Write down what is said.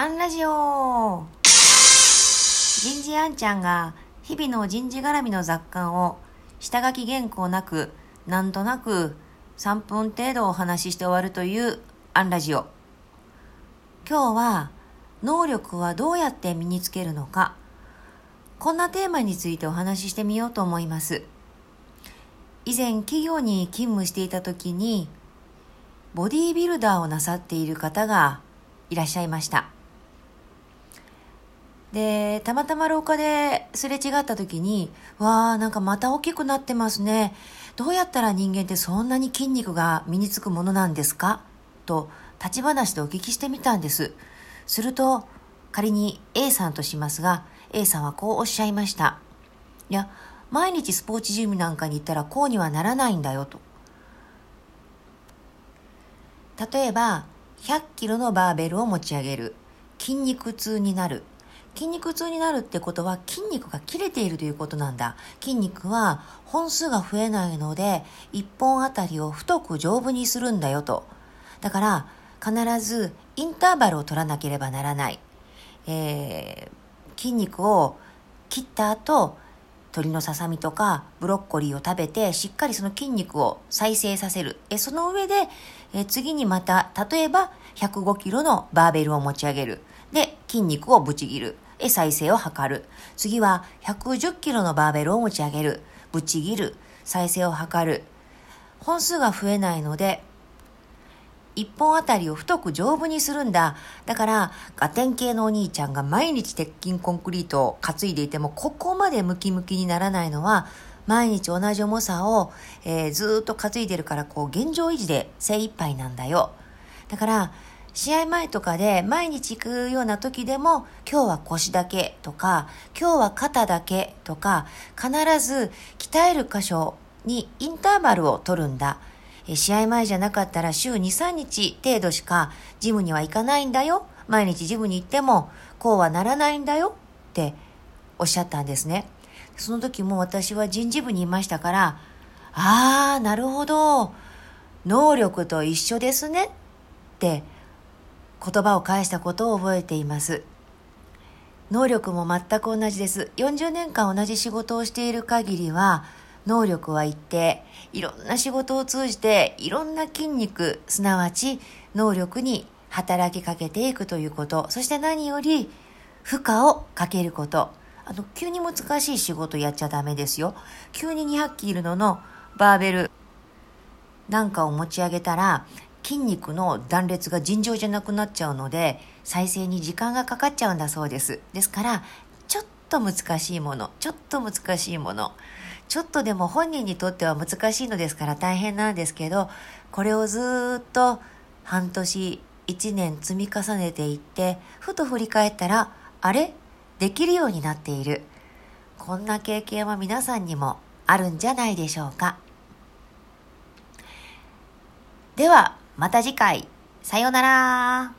アンラジオ。人事アンちゃんが日々の人事絡みの雑感を下書き原稿なくなんとなく3分程度お話しして終わるというアンラジオ。今日は能力はどうやって身につけるのか。こんなテーマについてお話ししてみようと思います。以前企業に勤務していた時にボディービルダーをなさっている方がいらっしゃいました。で、たまたま廊下ですれ違った時に、わあ、なんかまた大きくなってますね。どうやったら人間ってそんなに筋肉が身につくものなんですか？と、立ち話でお聞きしてみたんです。すると、仮に A さんとしますが、A さんはこうおっしゃいました。いや、毎日スポーツジムなんかに行ったらこうにはならないんだよと。例えば、100キロのバーベルを持ち上げる。筋肉痛になる。筋肉痛になるってことは筋肉が切れているということなんだ。筋肉は本数が増えないので、1本あたりを太く丈夫にするんだよと。だから、必ずインターバルを取らなければならない。えー、筋肉を切った後、鶏のささみとかブロッコリーを食べてしっかりその筋肉を再生させる。えその上でえ次にまた例えば105キロのバーベルを持ち上げる。で筋肉をぶち切る。え再生を図る。次は110キロのバーベルを持ち上げる。ぶち切る。再生を図る。本数が増えないので、一本あたりを太く丈夫にするんだ。だから、ガテン系のお兄ちゃんが毎日鉄筋コンクリートを担いでいても、ここまでムキムキにならないのは、毎日同じ重さを、えー、ずっと担いでるから、こう、現状維持で精一杯なんだよ。だから、試合前とかで毎日行くような時でも今日は腰だけとか今日は肩だけとか必ず鍛える箇所にインターバルを取るんだ。試合前じゃなかったら週2、3日程度しかジムには行かないんだよ。毎日ジムに行ってもこうはならないんだよっておっしゃったんですね。その時も私は人事部にいましたから、ああ、なるほど。能力と一緒ですねって言葉を返したことを覚えています。能力も全く同じです。40年間同じ仕事をしている限りは、能力は一定。いろんな仕事を通じて、いろんな筋肉、すなわち能力に働きかけていくということ。そして何より、負荷をかけること。あの、急に難しい仕事やっちゃダメですよ。急に200キロのバーベルなんかを持ち上げたら、筋肉の断裂が尋常じゃなくなっちゃうので再生に時間がかかっちゃうんだそうです。ですからちょっと難しいものちょっと難しいものちょっとでも本人にとっては難しいのですから大変なんですけどこれをずっと半年1年積み重ねていってふと振り返ったらあれ？できるようになっている。こんな経験は皆さんにもあるんじゃないでしょうか。ではまた次回。さようなら。